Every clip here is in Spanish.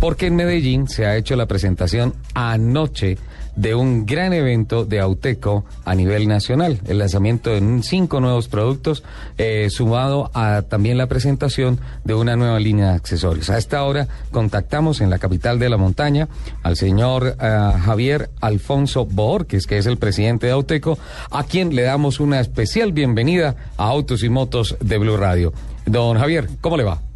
porque en Medellín se ha hecho la presentación anoche de un gran evento de Auteco a nivel nacional, el lanzamiento de cinco nuevos productos, eh, sumado a también la presentación de una nueva línea de accesorios. A esta hora contactamos en la capital de la montaña al señor eh, Javier Alfonso Borges, que es el presidente de Auteco, a quien le damos una especial bienvenida a Autos y Motos de Blue Radio. Don Javier, ¿cómo le va?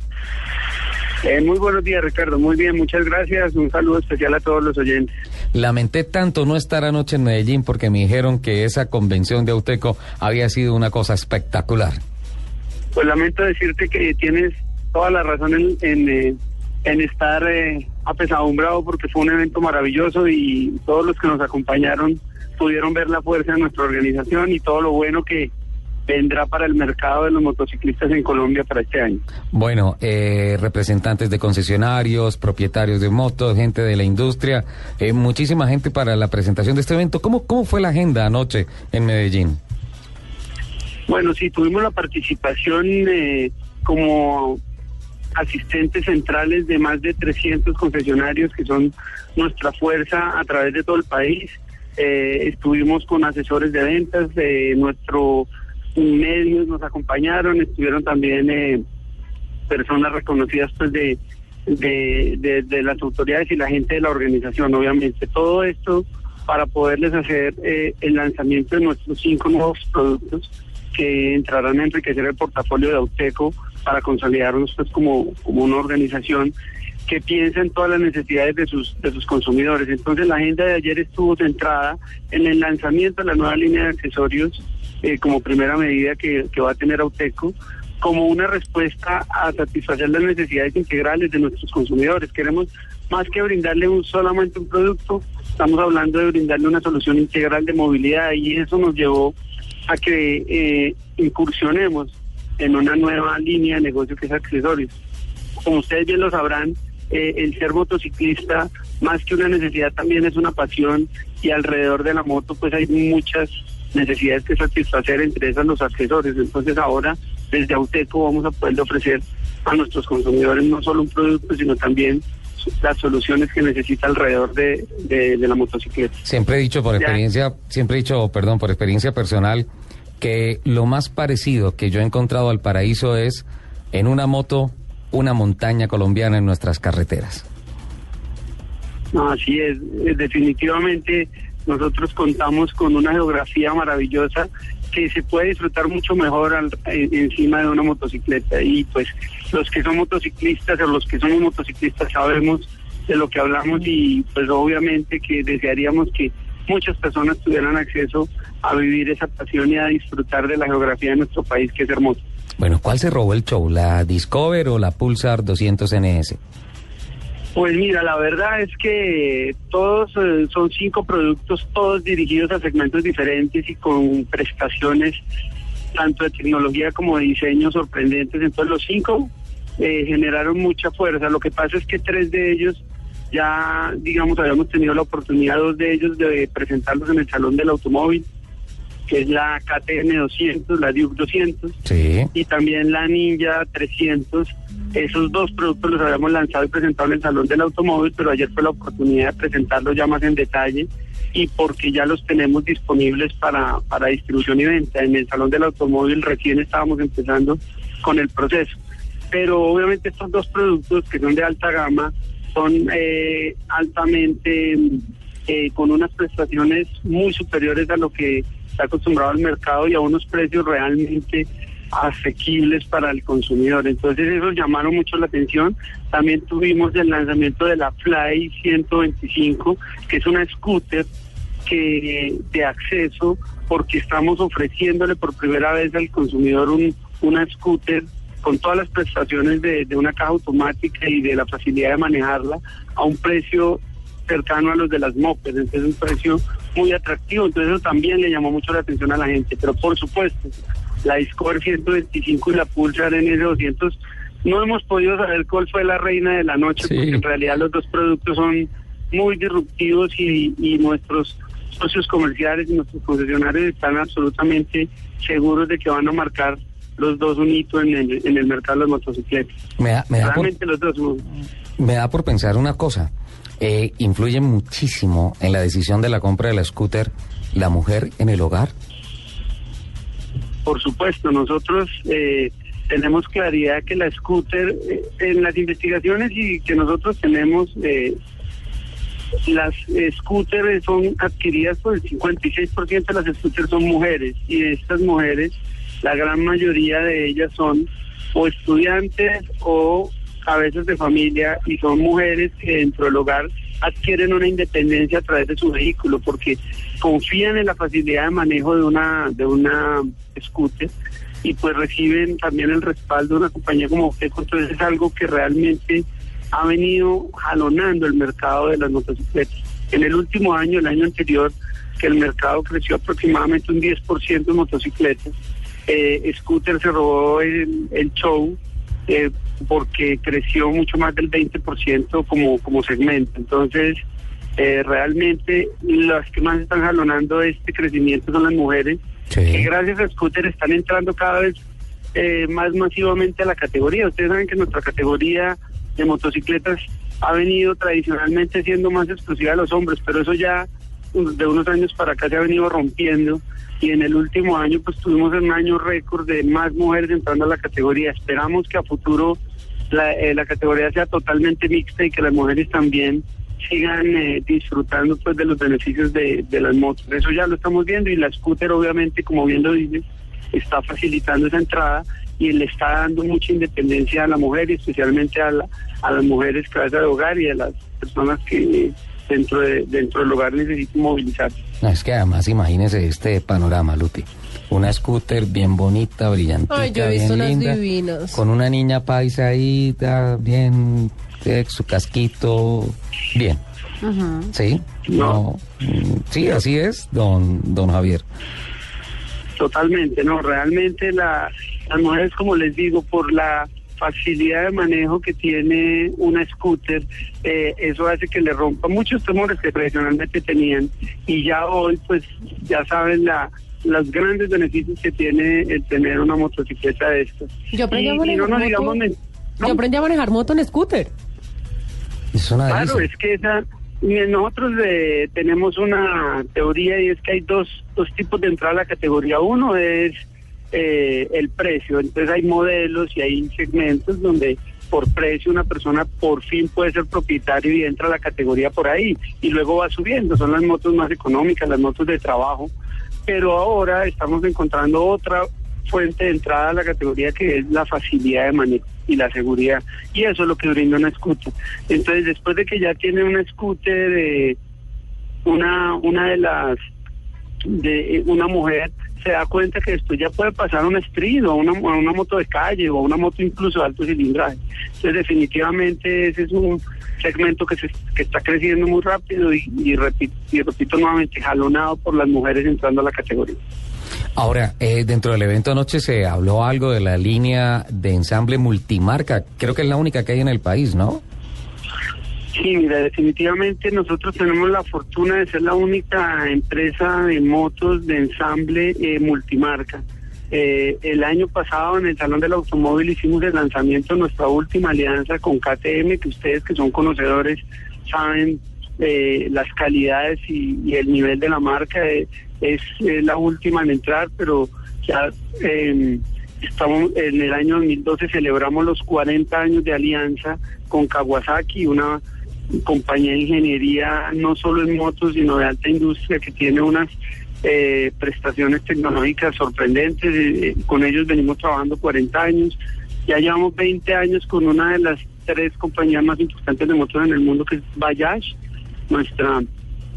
Eh, muy buenos días, Ricardo. Muy bien, muchas gracias. Un saludo especial a todos los oyentes. Lamenté tanto no estar anoche en Medellín porque me dijeron que esa convención de Auteco había sido una cosa espectacular. Pues lamento decirte que tienes toda la razón en, en, eh, estar eh, apesadumbrado porque fue un evento maravilloso y todos los que nos acompañaron pudieron ver la fuerza de nuestra organización y todo lo bueno que, vendrá para el mercado de los motociclistas en Colombia para este año. Bueno, eh, representantes de concesionarios, propietarios de motos, gente de la industria, eh, muchísima gente para la presentación de este evento. ¿Cómo, ¿Cómo fue la agenda anoche en Medellín? Bueno, sí, tuvimos la participación eh, como asistentes centrales de más de 300 concesionarios que son nuestra fuerza a través de todo el país. estuvimos con asesores de ventas, de nuestro medios nos acompañaron, estuvieron también eh, personas reconocidas pues de, de, las autoridades y la gente de la organización, obviamente. Todo esto para poderles hacer eh, el lanzamiento de nuestros cinco nuevos productos que entrarán a enriquecer el portafolio de Auteco para consolidarnos pues como, como una organización que piensa en todas las necesidades de sus, de sus consumidores. Entonces la agenda de ayer estuvo centrada en el lanzamiento de la nueva línea de accesorios eh, como primera medida que, va a tener Auteco, como una respuesta a satisfacer las necesidades integrales de nuestros consumidores. Queremos más que brindarle un solamente un producto, estamos hablando de brindarle una solución integral de movilidad y eso nos llevó a que eh, incursionemos en una nueva línea de negocio que es accesorios. Como ustedes bien lo sabrán, eh, el ser motociclista, más que una necesidad, también es una pasión y alrededor de la moto pues hay muchas necesidades que satisfacer, entre esas los accesorios. Entonces ahora desde Auteco vamos a poder ofrecer a nuestros consumidores no solo un producto, sino también las soluciones que necesita alrededor de, de, la motocicleta. Siempre he dicho por experiencia, siempre he dicho, perdón, por experiencia personal, que lo más parecido que yo he encontrado al paraíso es en una moto una montaña colombiana en nuestras carreteras. Así es, definitivamente nosotros contamos con una geografía maravillosa que se puede disfrutar mucho mejor encima de una motocicleta y pues los que son motociclistas o los que somos motociclistas sabemos de lo que hablamos y pues obviamente que desearíamos que muchas personas tuvieran acceso a vivir esa pasión y a disfrutar de la geografía de nuestro país que es hermoso. Bueno, ¿cuál se robó el show? ¿La Discover o la Pulsar 200 NS? Pues mira, la verdad es que todos eh, son cinco productos, todos dirigidos a segmentos diferentes y con prestaciones tanto de tecnología como de diseño sorprendentes. Entonces los cinco eh, generaron mucha fuerza. Lo que pasa es que tres de ellos ya, digamos, habíamos tenido la oportunidad, dos de ellos, de presentarlos en el Salón del Automóvil que es la KTM 200, la Duke 200 y también la Ninja 300. Esos dos productos los habíamos lanzado y presentado en el Salón del Automóvil, pero ayer fue la oportunidad de presentarlos ya más en detalle y porque ya los tenemos disponibles para, para distribución y venta. En el Salón del Automóvil recién estábamos empezando con el proceso. Pero obviamente estos dos productos que son de alta gama son eh, altamente eh, con unas prestaciones muy superiores a lo que está acostumbrado al mercado y a unos precios realmente asequibles para el consumidor. Entonces eso llamaron mucho la atención. También tuvimos el lanzamiento de la Fly 125, que es una scooter que de acceso porque estamos ofreciéndole por primera vez al consumidor un, una scooter con todas las prestaciones de, de una caja automática y de la facilidad de manejarla a un precio cercano a los de las mopes, entonces es un precio muy atractivo, entonces eso también le llamó mucho la atención a la gente, pero por supuesto, la Discover 125 y la Pulsar NS200 no hemos podido saber cuál fue la reina de la noche, porque en realidad los dos productos son muy disruptivos y, y nuestros socios comerciales y nuestros concesionarios están absolutamente seguros de que van a marcar los dos un hito en el, en el mercado de las motocicletas. Me da, me da Realmente los dos Me da por pensar una cosa. Eh, ¿Influye muchísimo en la decisión de la compra de la scooter la mujer en el hogar? Por supuesto, nosotros eh, tenemos claridad que la scooter, eh, en las investigaciones y que nosotros tenemos, eh, las scooters son adquiridas por el 56% de las scooters son mujeres y estas mujeres, la gran mayoría de ellas son o estudiantes o a veces de familia y son mujeres que dentro del hogar adquieren una independencia a través de su vehículo porque confían en la facilidad de manejo de una de una scooter y pues reciben también el respaldo de una compañía como usted, entonces es algo que realmente ha venido jalonando el mercado de las motocicletas. En el último año, el año anterior, que el mercado creció aproximadamente un 10% en motocicletas, eh, Scooter se robó el, el show eh, porque creció mucho más del 20% como, como segmento. Entonces, eh, realmente las que más están jalonando este crecimiento son las mujeres, que gracias a Scooter están entrando cada vez eh, más masivamente a la categoría. Ustedes saben que nuestra categoría de motocicletas ha venido tradicionalmente siendo más exclusiva de los hombres, pero eso ya de unos años para acá se ha venido rompiendo y en el último año pues tuvimos un año récord de más mujeres entrando a la categoría. Esperamos que a futuro la, eh, la categoría sea totalmente mixta y que las mujeres también sigan eh, disfrutando pues de los beneficios de, de las motos. Eso ya lo estamos viendo y la scooter obviamente, como bien lo dice, está facilitando esa entrada y le está dando mucha independencia a la mujer y especialmente a, la, a las mujeres cabeza de hogar y a las personas que dentro de, dentro del hogar necesitan movilizarse. No, es que además imagínese este panorama, Lupi. Una scooter bien bonita, brillante, Ay, yo he visto bien unas linda, divinas. con una niña paisa ahí, bien, eh, su casquito, bien. ¿Sí? No. Mm, Sí, así es, don, don Javier. Totalmente, no, realmente la, las mujeres, como les digo, por la facilidad de manejo que tiene una scooter, eh, eso hace que le rompa muchos temores que tradicionalmente tenían y ya hoy pues ya saben la los grandes beneficios que tiene el tener una motocicleta de estas. Yo aprendí a Y- y no manejar nos moto. digamos no, Yo aprendí a manejar moto en scooter. Es una Claro, es que esa, nosotros eh, tenemos una teoría y es que hay dos, dos tipos de entrada a la categoría. Uno es eh, el precio, entonces hay modelos y hay segmentos donde por precio una persona por fin puede ser propietario y entra a la categoría por ahí y luego va subiendo, son las motos más económicas, las motos de trabajo, pero ahora estamos encontrando otra fuente de entrada a la categoría que es la facilidad de manejo y la seguridad. Y eso es lo que brinda una scooter. Entonces, después de que ya tiene una scooter, eh, una, una de las, de una mujer se da cuenta que después ya puede pasar un street o a una, una moto de calle o a una moto incluso de alto cilindraje. Entonces, definitivamente ese es un segmento que, se, que está creciendo muy rápido y, y, repito, y repito nuevamente, jalonado por las mujeres entrando a la categoría. Ahora, eh, dentro del evento anoche se habló algo de la línea de ensamble multimarca. Creo que es la única que hay en el país, ¿no? Sí, mira, definitivamente nosotros tenemos la fortuna de ser la única empresa de motos de ensamble eh, multimarca. Eh, el año pasado en el Salón del Automóvil hicimos el lanzamiento de nuestra última alianza con KTM, que ustedes que son conocedores saben eh, las calidades y, y, el nivel de la marca. Eh, es la última en entrar, pero ya eh, estamos en el año 2012 celebramos los 40 años de alianza con Kawasaki, una compañía de ingeniería no solo en motos, sino de alta industria que tiene unas eh, prestaciones tecnológicas sorprendentes. Eh, con ellos venimos trabajando 40 años. Ya llevamos 20 años con una de las tres compañías más importantes de motos en el mundo, que es Bajaj, nuestra,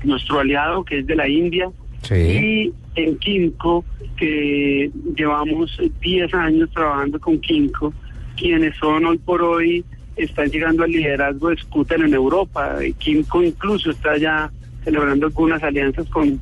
nuestro aliado, que es de la India. Sí. Y en Kinko, que llevamos 10 años trabajando con Kinko, quienes son hoy por hoy están llegando al liderazgo de scooter en Europa. Kimco incluso está ya celebrando algunas alianzas con,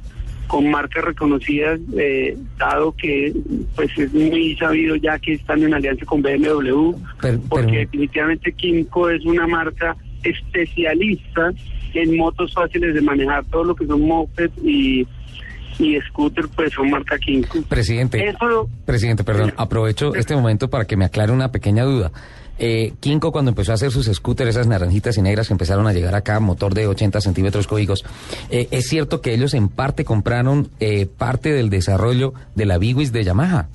con marcas reconocidas, eh, dado que pues es muy sabido ya que están en alianza con BMW, Pero- porque pero- definitivamente Kimco es una marca especialista en motos fáciles de manejar, todo lo que son moped y, y scooter pues son marca Kimco. Presidente, Eso presidente, perdón, aprovecho este momento para que me aclare una pequeña duda. Eh, Kinko cuando empezó a hacer sus scooters, esas naranjitas y negras que empezaron a llegar acá, motor de 80 centímetros cúbicos, eh, es cierto que ellos en parte compraron eh, parte del desarrollo de la Biwis de Yamaha.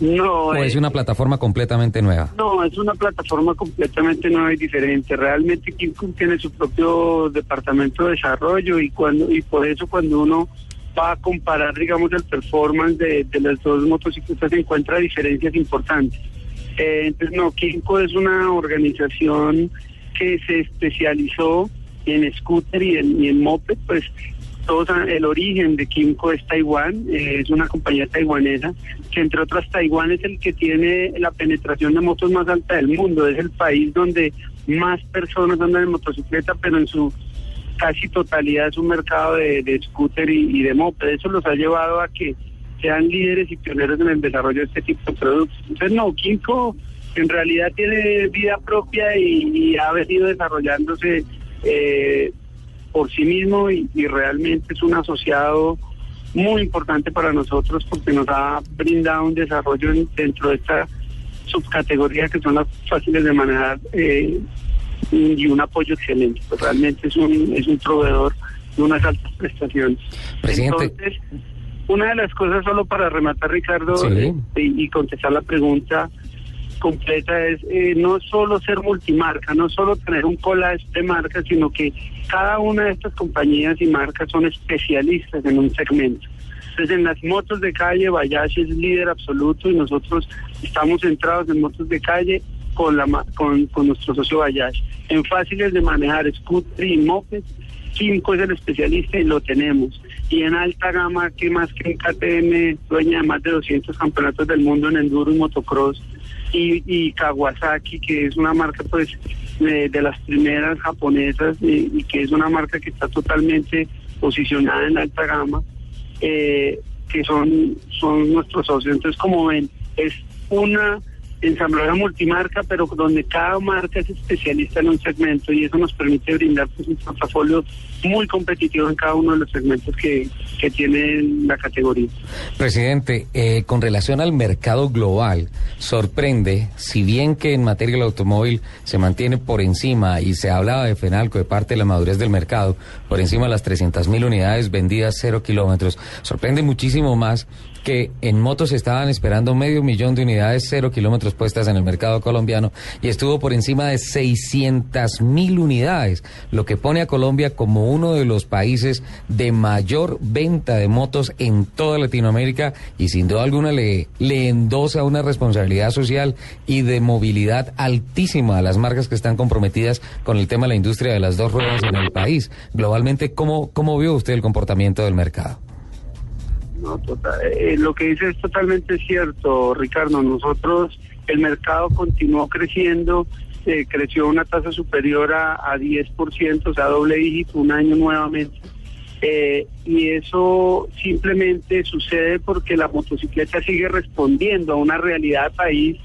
No, ¿O es una plataforma completamente nueva? No, es una plataforma completamente nueva y diferente. Realmente Kinko tiene su propio departamento de desarrollo y cuando y por eso cuando uno va a comparar, digamos, el performance de, de las dos motocicletas se encuentra diferencias importantes. Eh, no, Kinko es una organización que se especializó en scooter y en, y en moped, pues todo el origen de Kimco es Taiwán, eh, es una compañía taiwanesa que entre otras Taiwán es el que tiene la penetración de motos más alta del mundo, es el país donde más personas andan en motocicleta, pero en su casi totalidad es un mercado de, scooter y, de moped. Eso los ha llevado a que sean líderes y pioneros en el desarrollo de este tipo de productos. Entonces, no, Kimco en realidad tiene vida propia y, ha venido desarrollándose eh, por sí mismo y, realmente es un asociado muy importante para nosotros porque nos ha brindado un desarrollo dentro de esta subcategoría que son las fáciles de manejar eh, y un apoyo excelente. Pues realmente es un, es un proveedor de unas altas prestaciones. Entonces, una de las cosas, solo para rematar, Ricardo, eh, y, contestar la pregunta completa, es eh, no solo ser multimarca, no solo tener un collage de marcas, sino que cada una de estas compañías y marcas son especialistas en un segmento. Entonces, en las motos de calle, Bayashi es líder absoluto y nosotros estamos centrados en motos de calle con, la, con, con nuestro socio Bayashi. En fáciles de manejar, scooter y moped, Kimco es el especialista y lo tenemos. Y en alta gama, que más que en KTM, dueña de más de 200 campeonatos del mundo en enduro y motocross, y, y Kawasaki, que es una marca pues de, las primeras japonesas y, que es una marca que está totalmente posicionada en alta gama, eh, que son, son nuestros socios. Entonces, como ven, es una ensambladora multimarca, pero donde cada marca es especialista en un segmento y eso nos permite brindar pues, un portafolio muy competitivo en cada uno de los segmentos que, que tiene la categoría. Presidente, eh, con relación al mercado global, sorprende, si bien que en materia del automóvil se mantiene por encima y se hablaba de Fenalco de parte de la madurez del mercado, por encima de las 300 mil unidades vendidas cero kilómetros, sorprende muchísimo más que en motos estaban esperando medio millón de unidades, cero kilómetros puestas en el mercado colombiano y estuvo por encima de 600 mil unidades, lo que pone a Colombia como uno de los países de mayor venta de motos en toda Latinoamérica y sin duda alguna le, le endosa una responsabilidad social y de movilidad altísima a las marcas que están comprometidas con el tema de la industria de las dos ruedas en el país. ¿Cómo, cómo vio usted el comportamiento del mercado? Tota, eh, lo que dice es totalmente cierto, Ricardo. Nosotros, el mercado continuó creciendo, eh, creció una tasa superior a, a 10%, o sea, doble dígito, un año nuevamente. Eh, y eso simplemente sucede porque la motocicleta sigue respondiendo a una realidad país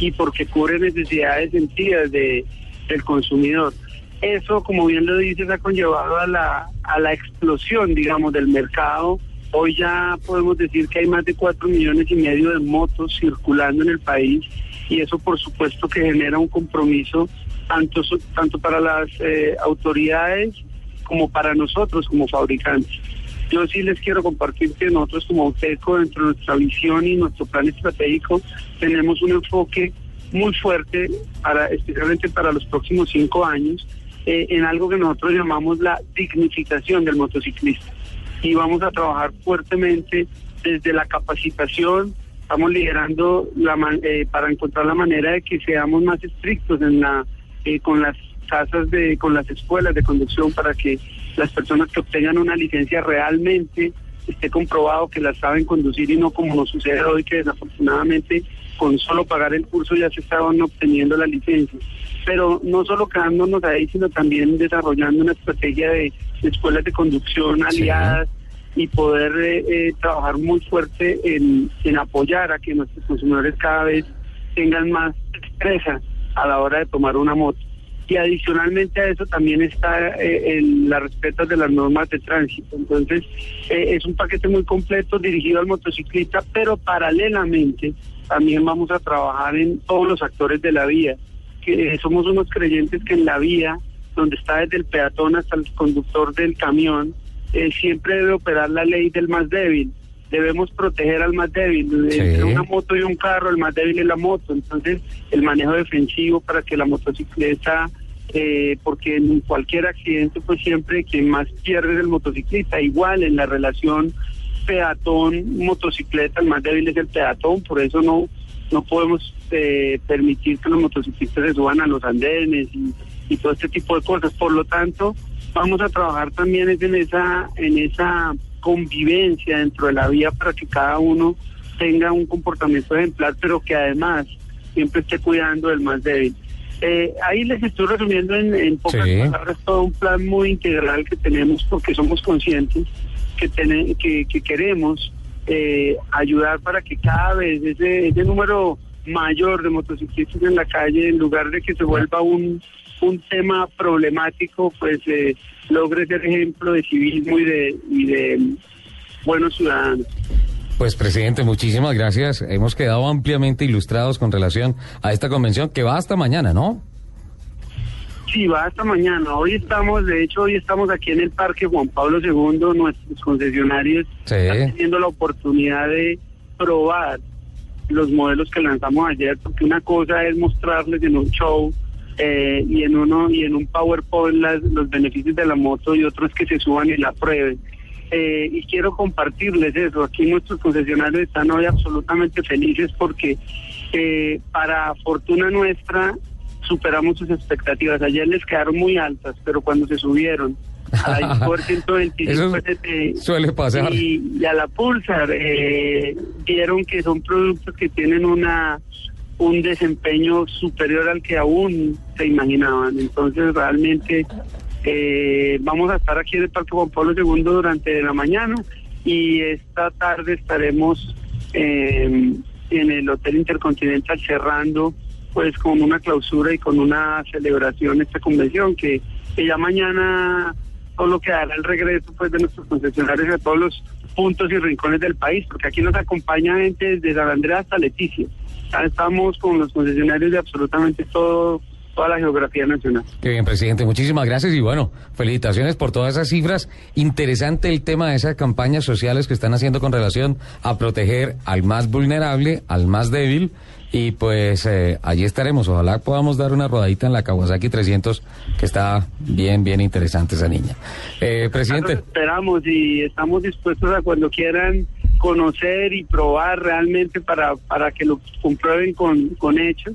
y porque cubre necesidades sentidas de, del consumidor. Eso, como bien lo dices, ha conllevado a la, a la explosión, digamos, del mercado Hoy ya podemos decir que hay más de cuatro millones y medio de motos circulando en el país y eso por supuesto que genera un compromiso tanto, tanto para las eh, autoridades como para nosotros como fabricantes. Yo sí les quiero compartir que nosotros como Auteco, dentro de nuestra visión y nuestro plan estratégico, tenemos un enfoque muy fuerte, para, especialmente para los próximos cinco años, eh, en algo que nosotros llamamos la dignificación del motociclista y vamos a trabajar fuertemente desde la capacitación. Estamos liderando la, eh, para encontrar la manera de que seamos más estrictos en la eh, con las casas de con las escuelas de conducción para que las personas que obtengan una licencia realmente esté comprobado que la saben conducir y no como nos sucede hoy que desafortunadamente con solo pagar el curso ya se estaban obteniendo la licencia. Pero no solo quedándonos ahí, sino también desarrollando una estrategia de, escuelas de conducción aliadas y poder eh, eh, trabajar muy fuerte en, en apoyar a que nuestros consumidores cada vez tengan más destreza a la hora de tomar una moto. y adicionalmente a eso también está eh, el, la respeto de las normas de tránsito. Entonces, eh, es un paquete muy completo dirigido al motociclista, pero paralelamente también vamos a trabajar en todos los actores de la vía, que somos unos creyentes que en la vía, donde está desde el peatón hasta el conductor del camión, eh, siempre debe operar la ley del más débil debemos proteger al más débil. Entre una moto y un carro, el más débil es la moto. Entonces, el manejo defensivo para que la motocicleta, eh, porque en cualquier accidente, pues siempre quien más pierde es el motociclista. Igual en la relación peatón-motocicleta, el más débil es el peatón, por eso no no podemos eh, permitir que los motociclistas se suban a los andenes y, y todo este tipo de cosas. Por lo tanto, vamos a trabajar también en esa en esa convivencia dentro de la vía para que cada uno tenga un comportamiento ejemplar, pero que además siempre esté cuidando del más débil. Eh, ahí les estoy resumiendo en, pocas palabras todo un plan muy integral que tenemos porque somos conscientes que, que, queremos eh, ayudar para que cada vez ese, ese número mayor de motociclistas en la calle, en lugar de que se vuelva un, un tema problemático, pues eh, logre ser ejemplo de civismo y de, y de buenos ciudadanos. Pues presidente, muchísimas gracias. Hemos quedado ampliamente ilustrados con relación a esta convención que va hasta mañana, ¿no? Sí, va hasta mañana. Hoy estamos, de hecho, hoy estamos aquí en el Parque Juan Pablo II. Nuestros concesionarios están teniendo la oportunidad de probar los modelos que lanzamos ayer, porque una cosa es mostrarles en un show eh, y en uno y en un PowerPoint los beneficios de la moto y otros que se suban y la prueben. Eh, y quiero compartirles eso. Aquí nuestros concesionarios están hoy absolutamente felices porque eh, para fortuna nuestra superamos sus expectativas. Ayer les quedaron muy altas, pero cuando se subieron a por 125 suele pasar. Y, a la Pulsar eh, vieron que son productos que tienen una un desempeño superior al que aún se imaginaban. Entonces realmente eh, vamos a estar aquí en el Parque Juan Pablo II durante la mañana y esta tarde estaremos eh, en el Hotel Intercontinental cerrando pues con una clausura y con una celebración esta convención que, ya mañana solo quedará el regreso pues de nuestros concesionarios a todos los puntos y rincones del país, porque aquí nos acompaña gente desde San Andrés hasta Leticia. estamos con los concesionarios de absolutamente todo toda la geografía nacional. Qué bien, presidente. Muchísimas gracias y bueno, felicitaciones por todas esas cifras. Interesante el tema de esas campañas sociales que están haciendo con relación a proteger al más vulnerable, al más débil. Y pues eh, allí estaremos. Ojalá podamos dar una rodadita en la Kawasaki 300, que está bien, bien interesante esa niña. Eh, presidente. esperamos y estamos dispuestos a cuando quieran conocer y probar realmente para, para que lo comprueben con, con hechos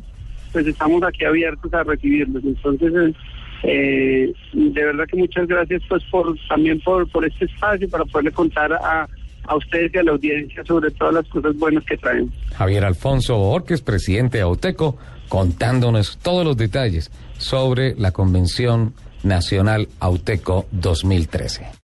pues estamos aquí abiertos a recibirlos. Entonces, eh, de verdad que muchas gracias pues por también por, por este espacio para poderle contar a, a ustedes y a la audiencia sobre todas las cosas buenas que traemos. Javier Alfonso Orques, presidente de Auteco, contándonos todos los detalles sobre la Convención Nacional Auteco 2013.